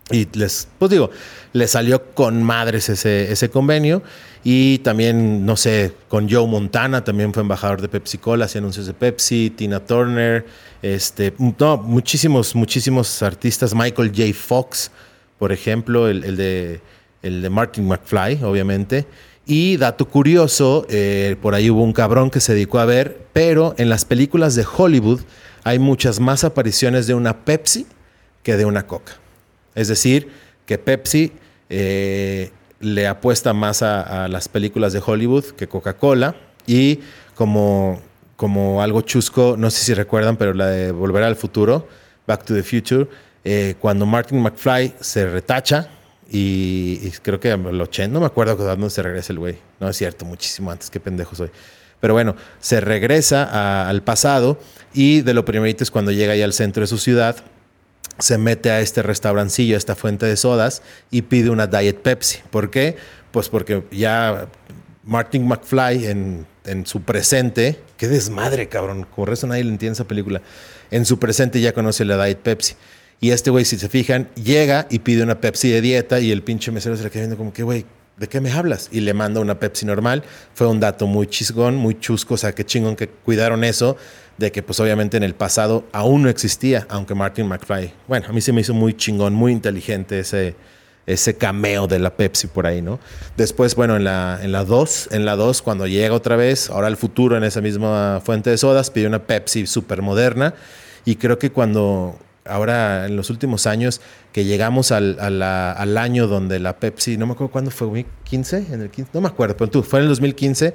Y les, pues digo, le salió con madres ese, ese convenio. Y también, no sé, con Joe Montana también fue embajador de Pepsi Cola, hacía anuncios de Pepsi, Tina Turner, este, no, muchísimos, muchísimos artistas. Michael J. Fox, por ejemplo, el, de, el de Martin McFly, obviamente. Y dato curioso, eh, por ahí hubo un cabrón que se dedicó a ver, pero en las películas de Hollywood hay muchas más apariciones de una Pepsi que de una Coca. Es decir, que Pepsi eh, le apuesta más a, las películas de Hollywood que Coca-Cola. Y como, como algo chusco, no sé si recuerdan, pero la de Volver al Futuro, Back to the Future, eh, cuando Martin McFly se retacha, y, creo que el 80, no me acuerdo cuándo se regresa el güey. No es cierto, muchísimo antes, qué pendejo soy. Pero bueno, se regresa al pasado y de lo primerito es cuando llega ya al centro de su ciudad se mete a este restaurancillo, a esta fuente de sodas y pide una Diet Pepsi. ¿Por qué? Pues porque ya Martin McFly en, su presente, qué desmadre, cabrón, por eso nadie le entiende esa película, en su presente ya conoce la Diet Pepsi. Y este güey, si se fijan, llega y pide una Pepsi de dieta y el pinche mesero se le queda viendo como que, güey, ¿de qué me hablas? Y le manda una Pepsi normal. Fue un dato muy chisgón, muy chusco, o sea, qué chingón que cuidaron eso de que pues obviamente en el pasado aún no existía, aunque Martin McFly, bueno, a mí se me hizo muy chingón, muy inteligente ese, ese cameo de la Pepsi por ahí, ¿no? Después, bueno, en la 2, en la 2, en la cuando llega otra vez, ahora el futuro en esa misma fuente de sodas, pide una Pepsi súper moderna y creo que cuando, ahora en los últimos años, que llegamos al, al año donde la Pepsi, no me acuerdo cuándo fue, 15, en el 15, no me acuerdo, pero tú, fue en el 2015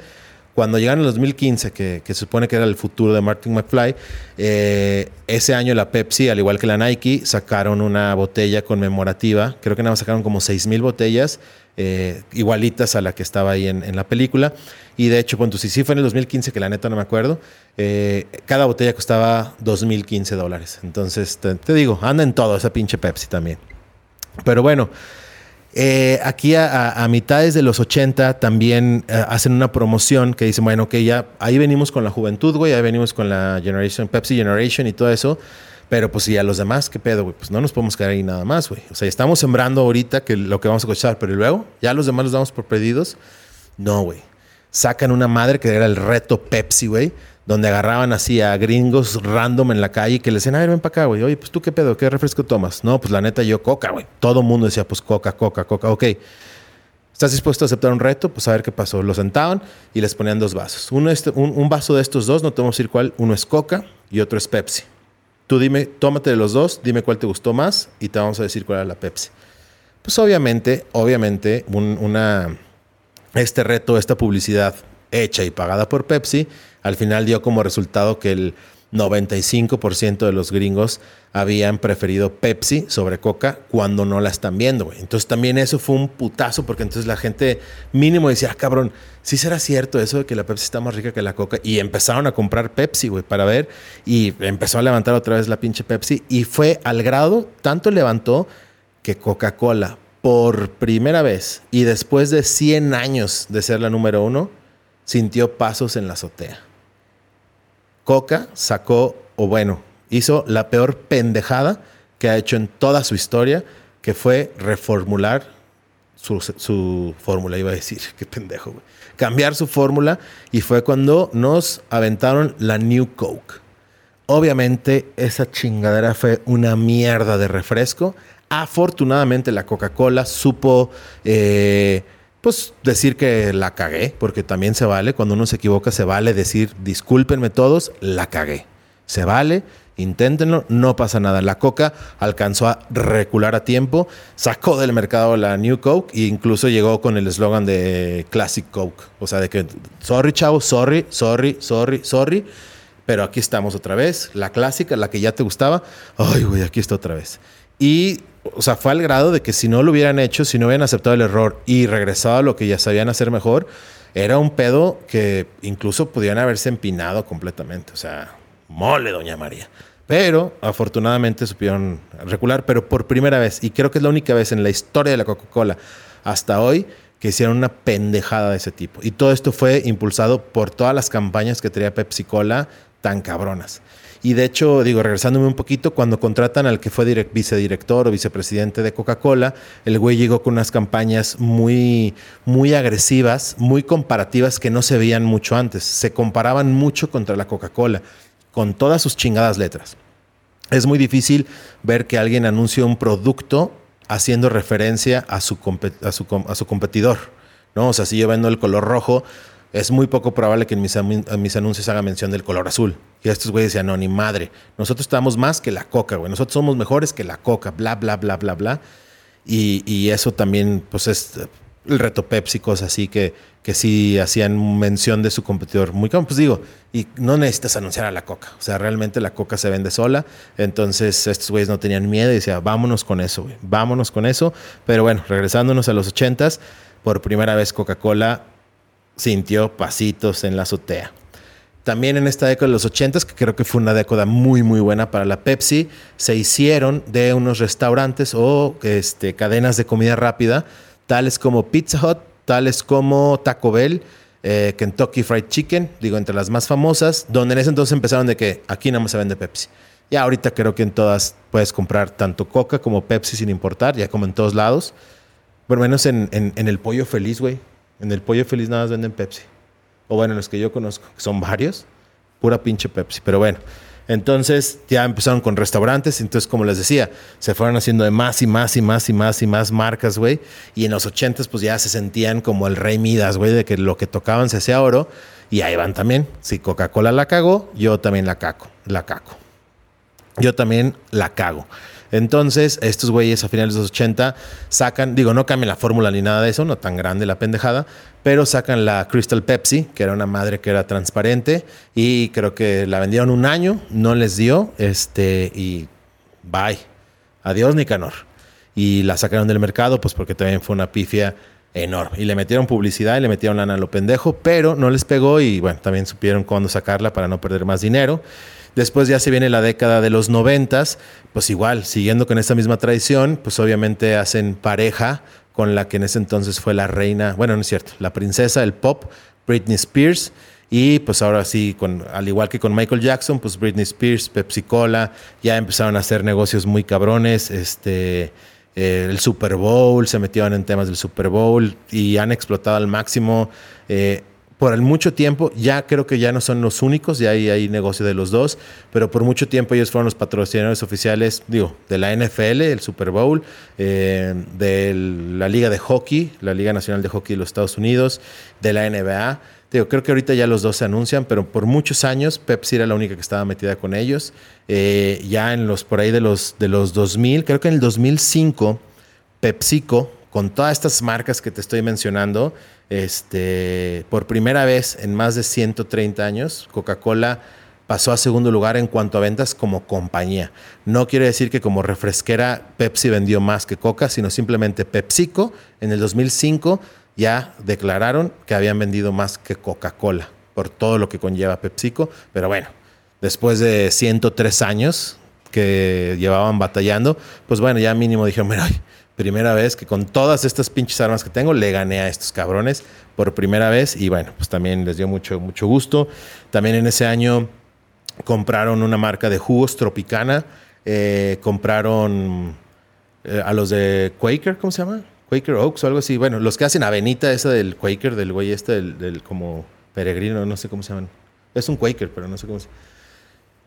cuando llegaron en el 2015, que, se supone que era el futuro de Martin McFly, eh, ese año la Pepsi, al igual que la Nike, sacaron una botella conmemorativa. Creo que nada más sacaron como 6 mil botellas, eh, igualitas a la que estaba ahí en, la película. Y de hecho, cuando sí, sí fue en el 2015, que la neta no me acuerdo, eh, cada botella costaba 2.015 dólares. Entonces, te, te digo, anda en todo esa pinche Pepsi también. Pero bueno. Eh, aquí a, mitades de los 80 también eh, hacen una promoción que dicen, bueno, que ya ahí venimos con la juventud, güey, ahí venimos con la Generation, Pepsi Generation y todo eso. Pero pues si a los demás, ¿qué pedo, güey? Pues no nos podemos quedar ahí nada más, güey. O sea, estamos sembrando ahorita que lo que vamos a escuchar, pero luego ya los demás los damos por perdidos. No, güey. Sacan una madre que era el reto Pepsi, güey donde agarraban así a gringos random en la calle que le decían, a ver, ven para acá, güey. Oye, pues tú qué pedo, qué refresco tomas. No, pues la neta, yo coca, güey. Todo mundo decía, pues coca, coca, coca. Ok. ¿Estás dispuesto a aceptar un reto? Pues a ver qué pasó. Lo sentaban y les ponían dos vasos. Uno este, un, vaso de estos dos, no te vamos a decir cuál. Uno es coca y otro es Pepsi. Tú dime, tómate de los dos, dime cuál te gustó más y te vamos a decir cuál era la Pepsi. Pues obviamente, obviamente, una, este reto, esta publicidad hecha y pagada por Pepsi, al final dio como resultado que el 95% de los gringos habían preferido Pepsi sobre Coca cuando no la están viendo, güey. Entonces también eso fue un putazo porque entonces la gente mínimo decía, ah, cabrón, sí será cierto eso de que la Pepsi está más rica que la Coca. Y empezaron a comprar Pepsi, güey, para ver. Y empezó a levantar otra vez la pinche Pepsi. Y fue al grado, tanto levantó que Coca-Cola, por primera vez y después de 100 años de ser la número uno, sintió pasos en la azotea. Coca sacó, o bueno, hizo la peor pendejada que ha hecho en toda su historia, que fue reformular su, fórmula, iba a decir, qué pendejo, Cambiar su fórmula y fue cuando nos aventaron la New Coke. Obviamente esa chingadera fue una mierda de refresco. Afortunadamente la Coca-Cola supo... Eh, pues decir que la cagué, porque también se vale, cuando uno se equivoca se vale decir, discúlpenme todos, la cagué. Se vale, inténtenlo, no pasa nada. La Coca alcanzó a recular a tiempo, sacó del mercado la New Coke e incluso llegó con el eslogan de Classic Coke. O sea, de que, sorry chavo, sorry, sorry, sorry, sorry, pero aquí estamos otra vez, la clásica, la que ya te gustaba. Ay, güey, aquí está otra vez. Y o sea, fue al grado de que si no lo hubieran hecho, si no hubieran aceptado el error y regresado a lo que ya sabían hacer mejor, era un pedo que incluso podían haberse empinado completamente. O sea, mole, doña María. Pero afortunadamente supieron recular, pero por primera vez, y creo que es la única vez en la historia de la Coca-Cola hasta hoy que hicieron una pendejada de ese tipo. Y todo esto fue impulsado por todas las campañas que tenía Pepsi Cola tan cabronas. Y de hecho, digo, regresándome un poquito, cuando contratan al que fue vicedirector o vicepresidente de Coca-Cola, el güey llegó con unas campañas muy, muy agresivas, muy comparativas que no se veían mucho antes. Se comparaban mucho contra la Coca-Cola, con todas sus chingadas letras. Es muy difícil ver que alguien anuncie un producto haciendo referencia a su, competidor. ¿no? O sea, si yo vendo el color rojo, es muy poco probable que en mis, anuncios haga mención del color azul. Y estos güeyes decían, no, ni madre. Nosotros estamos más que la coca, güey. Nosotros somos mejores que la coca, bla, bla, bla, bla, bla. Y eso también, pues es el reto Pepsi, cosas así que, que sí hacían mención de su competidor. Muy como, pues digo, y no necesitas anunciar a la coca. O sea, realmente la coca se vende sola. Entonces, estos güeyes no tenían miedo y decían, vámonos con eso, vámonos con eso. Pero bueno, regresándonos a los ochentas, por primera vez Coca-Cola sintió pasitos en la azotea. También en esta década de los ochentas, que creo que fue una década muy, muy buena para la Pepsi, se hicieron de unos restaurantes o este, cadenas de comida rápida tales como Pizza Hut, tales como Taco Bell, eh, Kentucky Fried Chicken, digo, entre las más famosas, donde en ese entonces empezaron de que aquí nada más se vende Pepsi. Y ahorita creo que en todas puedes comprar tanto Coca como Pepsi sin importar, ya como en todos lados. Por menos en, en el pollo feliz, güey. En el pollo feliz nada más venden Pepsi. O bueno, los que yo conozco, que son varios, pura pinche Pepsi. Pero bueno, entonces ya empezaron con restaurantes, entonces como les decía, se fueron haciendo de más y más y más y más y más marcas, güey. Y en los ochentas pues ya se sentían como el rey Midas, güey, de que lo que tocaban se hacía oro. Y ahí van también. Si Coca-Cola la cagó, yo también la caco, la caco. Yo también la cago. Entonces, estos güeyes a finales de los 80 sacan, digo, no cambian la fórmula ni nada de eso, no tan grande la pendejada, pero sacan la Crystal Pepsi, que era una madre que era transparente, y creo que la vendieron un año, no les dio, este, y bye. Adiós, Nicanor. Y la sacaron del mercado, pues porque también fue una pifia enorme. Y le metieron publicidad y le metieron lana a lo pendejo, pero no les pegó y bueno, también supieron cuándo sacarla para no perder más dinero. Después ya se viene la década de los noventas, pues igual, siguiendo con esta misma tradición, pues obviamente hacen pareja con la que en ese entonces fue la reina, bueno, no es cierto, la princesa del pop, Britney Spears. Y pues ahora sí, con, al igual que con Michael Jackson, pues Britney Spears, Pepsi Cola, ya empezaron a hacer negocios muy cabrones. Este, eh, el Super Bowl, se metieron en temas del Super Bowl y han explotado al máximo. Eh, por mucho tiempo, ya creo que ya no son los únicos, ya hay, hay negocio de los dos, pero por mucho tiempo ellos fueron los patrocinadores oficiales, digo, de la NFL, el Super Bowl, eh, de la Liga de Hockey, la Liga Nacional de Hockey de los Estados Unidos, de la NBA. Digo, creo que ahorita ya los dos se anuncian, pero por muchos años Pepsi era la única que estaba metida con ellos. Eh, ya en los, por ahí de los, de los 2000, creo que en el 2005, PepsiCo, con todas estas marcas que te estoy mencionando, este, por primera vez en más de 130 años, Coca-Cola pasó a segundo lugar en cuanto a ventas como compañía. No quiere decir que como refresquera Pepsi vendió más que Coca, sino simplemente PepsiCo en el 2005 ya declararon que habían vendido más que Coca-Cola por todo lo que conlleva PepsiCo. Pero bueno, después de 103 años que llevaban batallando, pues bueno, ya mínimo dijeron, mira, primera vez que con todas estas pinches armas que tengo le gané a estos cabrones por primera vez y bueno, pues también les dio mucho, mucho gusto. También en ese año compraron una marca de jugos Tropicana, eh, compraron eh, a los de Quaker, ¿cómo se llama? Quaker Oaks o algo así. Bueno, los que hacen Avenita, esa del Quaker, del güey este, del, del como peregrino, no sé cómo se llaman. Es un Quaker, pero no sé cómo se llama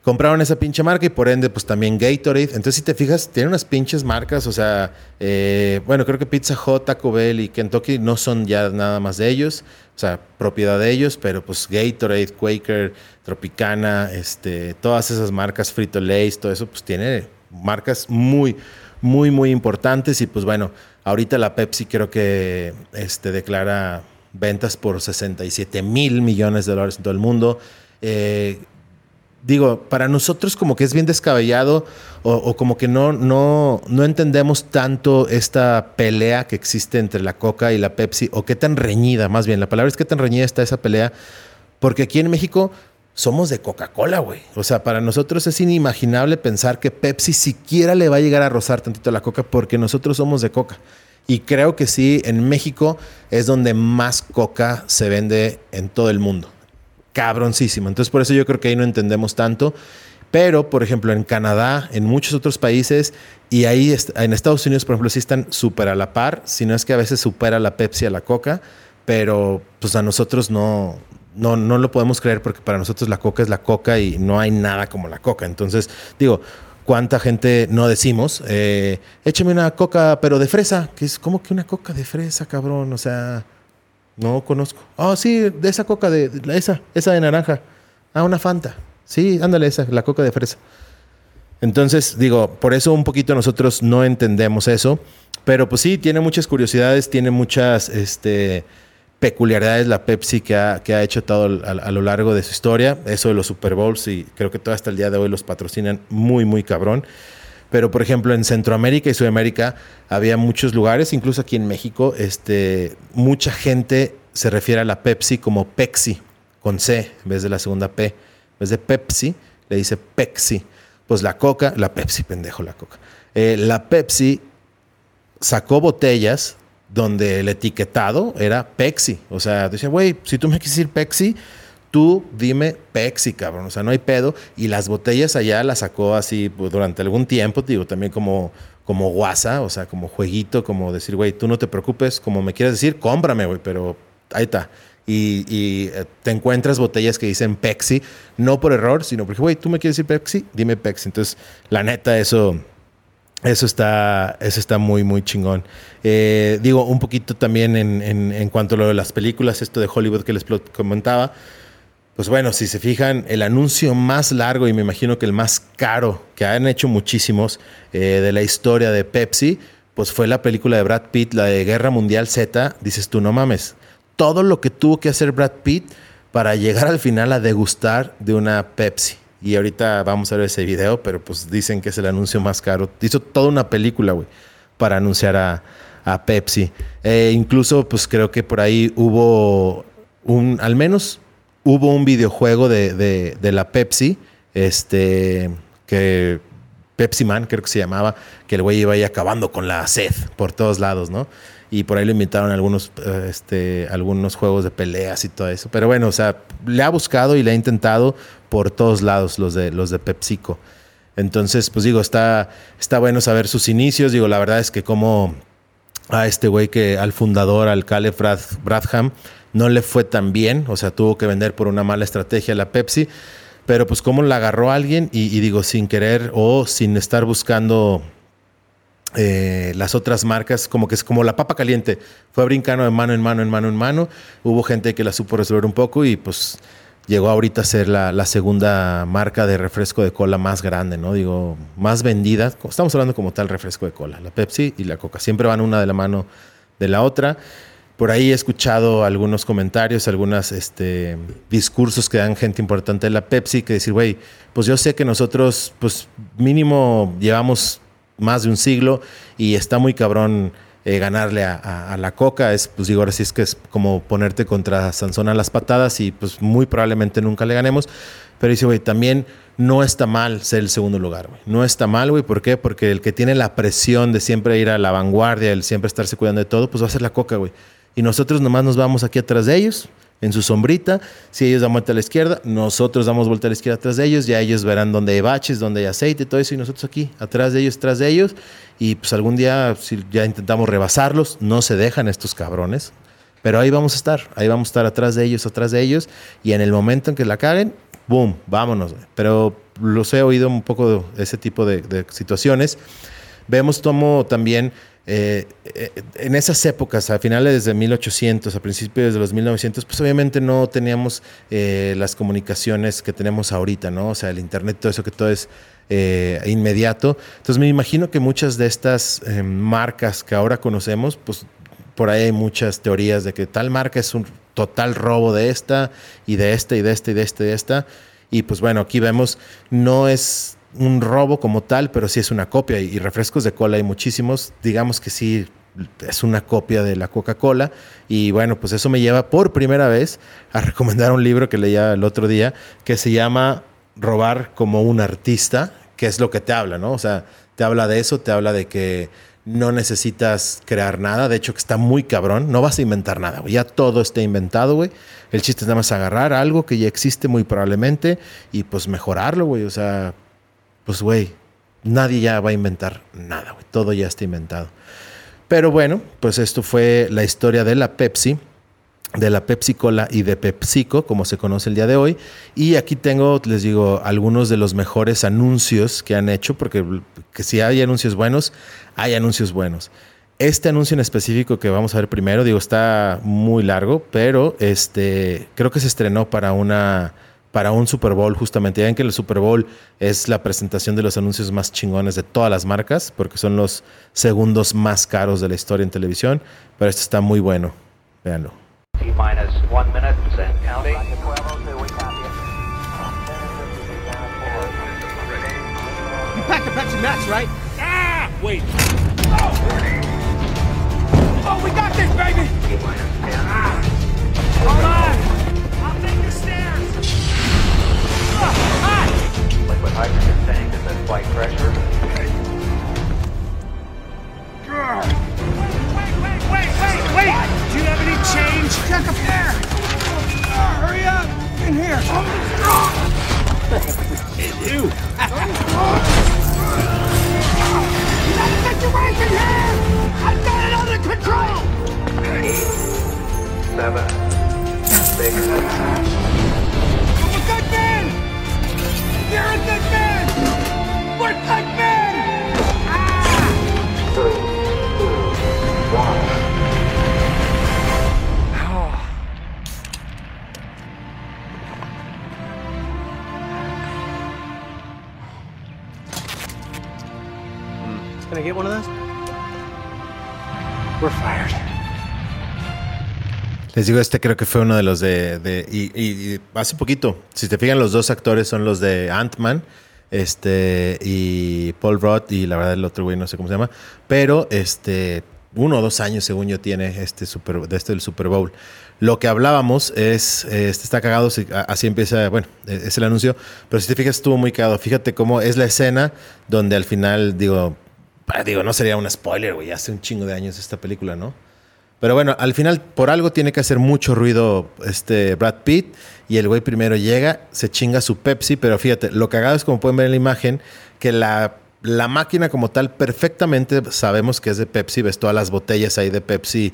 compraron esa pinche marca y por ende, pues también Gatorade. Entonces, si te fijas, tiene unas pinches marcas. O sea, eh, bueno, creo que Pizza Hut, Taco Bell y Kentucky no son ya nada más de ellos. O sea, propiedad de ellos, pero pues Gatorade, Quaker, Tropicana, este, todas esas marcas, Frito Lays, todo eso, pues tiene marcas muy, muy, muy importantes. Y pues bueno, ahorita la Pepsi creo que este, declara ventas por 67 mil millones de dólares en todo el mundo. Eh, digo, para nosotros como que es bien descabellado o, como que no, no, no entendemos tanto esta pelea que existe entre la Coca y la Pepsi, o qué tan reñida, más bien, la palabra es qué tan reñida está esa pelea, porque aquí en México somos de Coca-Cola, güey. O sea, para nosotros es inimaginable pensar que Pepsi siquiera le va a llegar a rozar tantito la Coca porque nosotros somos de Coca. Y creo que sí, en México es donde más coca se vende en todo el mundo. Cabroncísimo. Entonces por eso yo creo que ahí no entendemos tanto. Pero, por ejemplo, en Canadá, en muchos otros países, y ahí en Estados Unidos, por ejemplo, sí están súper a la par, si no es que a veces supera la Pepsi a la Coca, pero pues a nosotros no, no, no lo podemos creer porque para nosotros la Coca es la Coca y no hay nada como la Coca. Entonces, digo, ¿cuánta gente no decimos? Eh, échame una Coca, pero de fresa, que es como que una Coca de fresa, cabrón, o sea, no conozco. Ah, sí, de esa Coca, de, esa, esa de naranja. Ah, una Fanta. Sí, ándale esa, la coca de fresa. Entonces, digo, por eso un poquito nosotros no entendemos eso, pero pues sí, tiene muchas curiosidades, tiene muchas este, peculiaridades la Pepsi que ha, que ha hecho todo a, lo largo de su historia, eso de los Super Bowls y creo que todo hasta el día de hoy los patrocinan muy, muy cabrón. Pero, por ejemplo, en Centroamérica y Sudamérica había muchos lugares, incluso aquí en México, este, mucha gente se refiere a la Pepsi como Pepsi, con C en vez de la segunda P. En vez de Pepsi, le dice Pepsi. Pues la Coca, la Pepsi, pendejo, la Coca. Eh, la Pepsi sacó botellas donde el etiquetado era Pepsi. O sea, decía, güey, si tú me quieres decir Pepsi, tú dime Pepsi, cabrón. O sea, no hay pedo. Y las botellas allá las sacó así pues, durante algún tiempo, digo, también como, como guasa, o sea, como jueguito, como decir, güey, tú no te preocupes, como me quieras decir, cómprame, güey, pero ahí está y, eh, te encuentras botellas que dicen Pepsi, no por error, sino porque, güey, tú me quieres decir Pepsi, dime Pepsi. Entonces, la neta, eso, eso, está, eso está muy, muy chingón. Eh, digo, un poquito también en, en, cuanto a lo de las películas, esto de Hollywood que les comentaba. Pues bueno, si se fijan, el anuncio más largo y me imagino que el más caro que han hecho muchísimos eh, de la historia de Pepsi, pues fue la película de Brad Pitt, la de Guerra Mundial Z. Dices tú, no mames, todo lo que tuvo que hacer Brad Pitt para llegar al final a degustar de una Pepsi. Y ahorita vamos a ver ese video, pero pues dicen que es el anuncio más caro. Hizo toda una película, güey, para anunciar a, Pepsi. E incluso, pues creo que por ahí hubo un, al menos hubo un videojuego de, de la Pepsi, este, que Pepsi Man, creo que se llamaba, que el güey iba ahí acabando con la sed por todos lados, ¿no? y por ahí lo invitaron algunos, eh, este, algunos juegos de peleas y todo eso. Pero bueno, o sea, le ha buscado y le ha intentado por todos lados los de, los de PepsiCo. Entonces, pues digo, está, está bueno saber sus inicios. Digo, la verdad es que como a este güey que al fundador, al Caleb Bradham, no le fue tan bien, o sea, tuvo que vender por una mala estrategia la Pepsi, pero pues cómo la agarró alguien y, digo, sin querer o sin estar buscando eh, las otras marcas, como que es como la papa caliente, fue brincando de mano en mano, en mano en mano. Hubo gente que la supo resolver un poco y pues llegó ahorita a ser la, segunda marca de refresco de cola más grande, ¿no? Digo, más vendida. Estamos hablando como tal refresco de cola, la Pepsi y la Coca. Siempre van una de la mano de la otra. Por ahí he escuchado algunos comentarios, algunos este, discursos que dan gente importante de la Pepsi, que decir, güey, pues yo sé que nosotros, pues mínimo llevamos más de un siglo y está muy cabrón eh, ganarle a, la coca. Es, pues digo, ahora sí es que es como ponerte contra Sansón a las patadas y pues muy probablemente nunca le ganemos. Pero dice, güey, también no está mal ser el segundo lugar, güey. No está mal, güey. ¿Por qué? Porque el que tiene la presión de siempre ir a la vanguardia, el siempre estarse cuidando de todo, pues va a ser la coca, güey. Y nosotros nomás nos vamos aquí atrás de ellos en su sombrita. Si ellos dan vuelta a la izquierda, nosotros damos vuelta a la izquierda atrás de ellos. Ya ellos verán dónde hay baches, dónde hay aceite, todo eso. Y nosotros aquí, atrás de ellos, atrás de ellos. Y pues algún día, si ya intentamos rebasarlos, no se dejan estos cabrones. Pero ahí vamos a estar, ahí vamos a estar atrás de ellos, atrás de ellos. Y en el momento en que la caguen, ¡boom! Vámonos. Pero los he oído un poco de ese tipo de, de situaciones. Vemos como también eh, eh, en esas épocas, a finales de 1800, a principios de los 1900, pues obviamente no teníamos eh, las comunicaciones que tenemos ahorita, ¿no? O sea, el Internet, todo eso que todo es inmediato. Entonces me imagino que muchas de estas marcas que ahora conocemos, pues por ahí hay muchas teorías de que tal marca es un total robo de esta y de esta y de esta y de esta y de esta. Y pues bueno, aquí vemos, no es un robo como tal, pero sí es una copia. Y refrescos de cola hay muchísimos. Digamos que sí es una copia de la Coca-Cola. Y bueno, pues eso me lleva por primera vez a recomendar un libro que leía el otro día que se llama Robar como un artista, que es lo que te habla, ¿no? O sea, te habla de eso, te habla de que no necesitas crear nada. De hecho, que está muy cabrón. No vas a inventar nada, güey. Ya todo está inventado, güey. El chiste es nada más agarrar algo que ya existe muy probablemente y pues mejorarlo, güey. O sea, pues, güey, nadie ya va a inventar nada, güey. Todo ya está inventado. Pero bueno, pues esto fue la historia de la Pepsi de la Pepsi Cola y de PepsiCo, como se conoce el día de hoy. Y aquí tengo, les digo, algunos de los mejores anuncios que han hecho, porque que si hay anuncios buenos, hay anuncios buenos. Este anuncio en específico que vamos a ver primero, digo, está muy largo, pero este, creo que se estrenó para una para un Super Bowl justamente. Ya ven que el Super Bowl es la presentación de los anuncios más chingones de todas las marcas, porque son los segundos más caros de la historia en televisión, pero este está muy bueno. Véanlo. T hydrogen tank is at flight pressure. Wait, wait, wait, wait, wait! Do you have any change? Check up there! Oh, hurry up! In here! get your weight in here! I've got it under control! Seven. Six. Get one of those? We're fired. Les digo, este creo que fue uno de los de... y, hace poquito, si te fijan, los dos actores son los de Ant-Man este, y Paul Roth y la verdad el otro güey no sé cómo se llama, pero este, uno o dos años según yo tiene este super, de este del Super Bowl. Lo que hablábamos es, este está cagado, así empieza, bueno, e, es el anuncio, pero si te fijas estuvo muy cagado. Fíjate cómo es la escena donde al final, digo, digo, no sería un spoiler, güey, hace un chingo de años esta película, ¿no? Pero bueno, al final por algo tiene que hacer mucho ruido este Brad Pitt y el güey primero llega, se chinga su Pepsi, pero fíjate, lo cagado es como pueden ver en la imagen que la, la máquina como tal perfectamente sabemos que es de Pepsi, ves todas las botellas ahí de Pepsi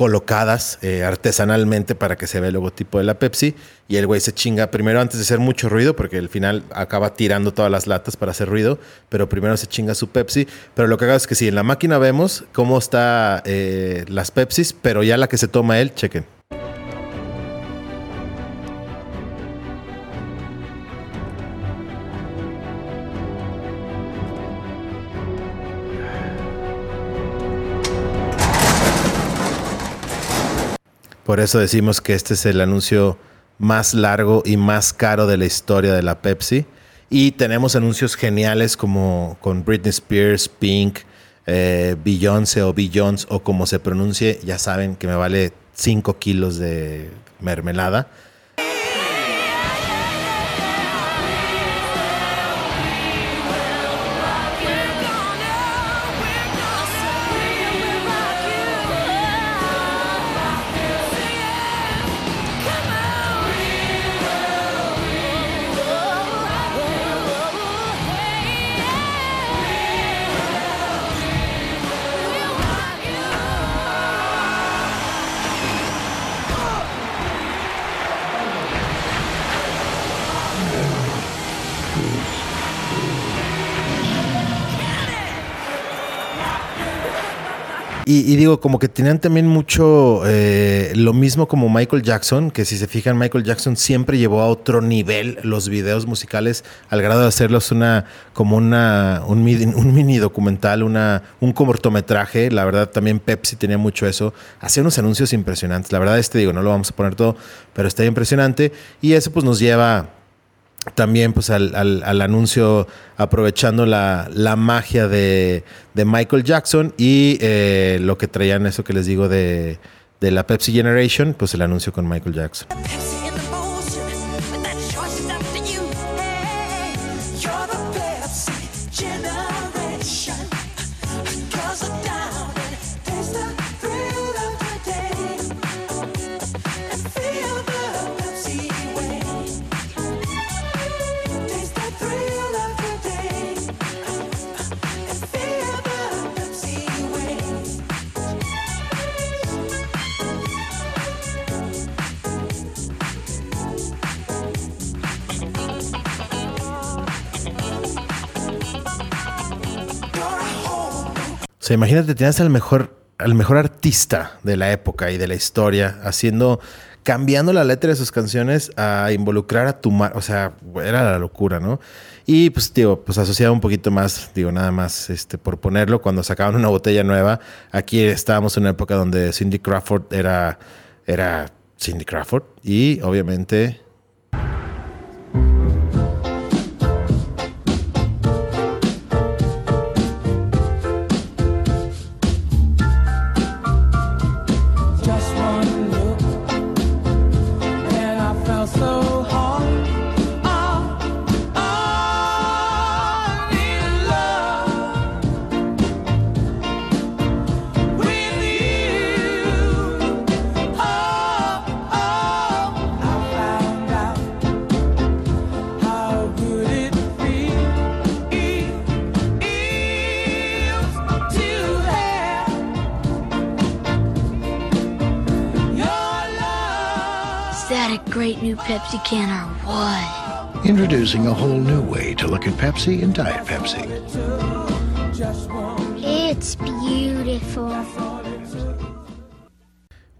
colocadas eh, artesanalmente para que se vea el logotipo de la Pepsi. Y el güey se chinga primero antes de hacer mucho ruido, porque al final acaba tirando todas las latas para hacer ruido, pero primero se chinga su Pepsi. Pero lo que hago es que si en la máquina vemos cómo está eh, las Pepsis, pero ya la que se toma él, chequen. Por eso decimos que este es el anuncio más largo y más caro de la historia de la Pepsi. Y tenemos anuncios geniales como con Britney Spears, Pink, eh, Beyoncé o Beyoncé o como se pronuncie. Ya saben que me vale 5 kilos de mermelada. Y, digo, como que tenían también mucho eh, lo mismo como Michael Jackson, que si se fijan, Michael Jackson siempre llevó a otro nivel los videos musicales al grado de hacerlos una como una un, mini documental, una, un cortometraje. La verdad, también Pepsi tenía mucho eso. Hacía unos anuncios impresionantes. La verdad, este digo, no lo vamos a poner todo, pero está impresionante. Y eso pues nos lleva también pues al, al, anuncio aprovechando la, la magia de, de, Michael Jackson y eh, lo que traían eso que les digo de, de la Pepsi Generation, pues el anuncio con Michael Jackson. Sea, imagínate, tenías al mejor, al mejor artista de la época y de la historia haciendo, cambiando la letra de sus canciones a involucrar a tu mar. O sea, era la locura, ¿no? Y pues, digo, pues asociado un poquito más, digo, nada más este, por ponerlo, cuando sacaban una botella nueva, aquí estábamos en una época donde Cindy Crawford era, era Cindy Crawford y obviamente Pepsi can or what? Introducing a whole new way to look at Pepsi and Diet Pepsi. It's beautiful.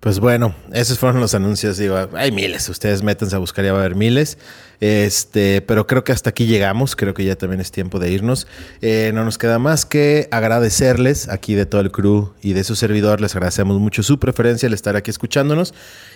Pues bueno, esos fueron los anuncios. Digo, hay miles. Ustedes métanse a buscar, ya va a haber miles. Este, pero creo que hasta aquí llegamos. Creo que ya también es tiempo de irnos. Eh, no nos queda más que agradecerles aquí de todo el crew y de su servidor. Les agradecemos mucho su preferencia al estar aquí escuchándonos.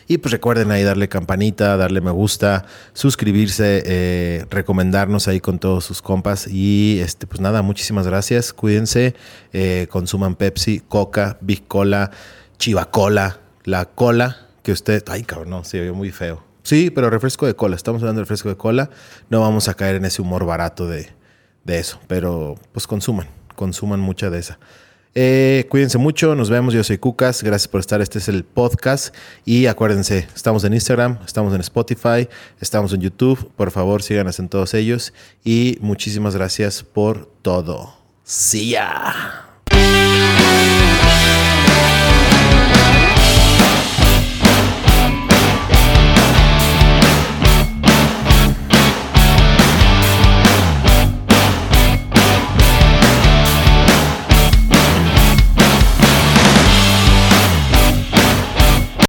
Y pues recuerden ahí darle campanita, darle me gusta, suscribirse, eh, recomendarnos ahí con todos sus compas. Y este, pues nada, muchísimas gracias. Cuídense, eh, consuman Pepsi, Coca, Big Cola, Chivacola la cola que usted. Ay, cabrón, no, se vio muy feo. Sí, pero refresco de cola. Estamos hablando de refresco de cola. No vamos a caer en ese humor barato de, eso. Pero pues consuman, consuman mucha de esa. Eh, cuídense mucho, nos vemos. Yo soy Cucas. Gracias por estar. Este es el podcast. Y acuérdense, estamos en Instagram, estamos en Spotify, estamos en YouTube. Por favor, síganos en todos ellos. Y muchísimas gracias por todo. See ya.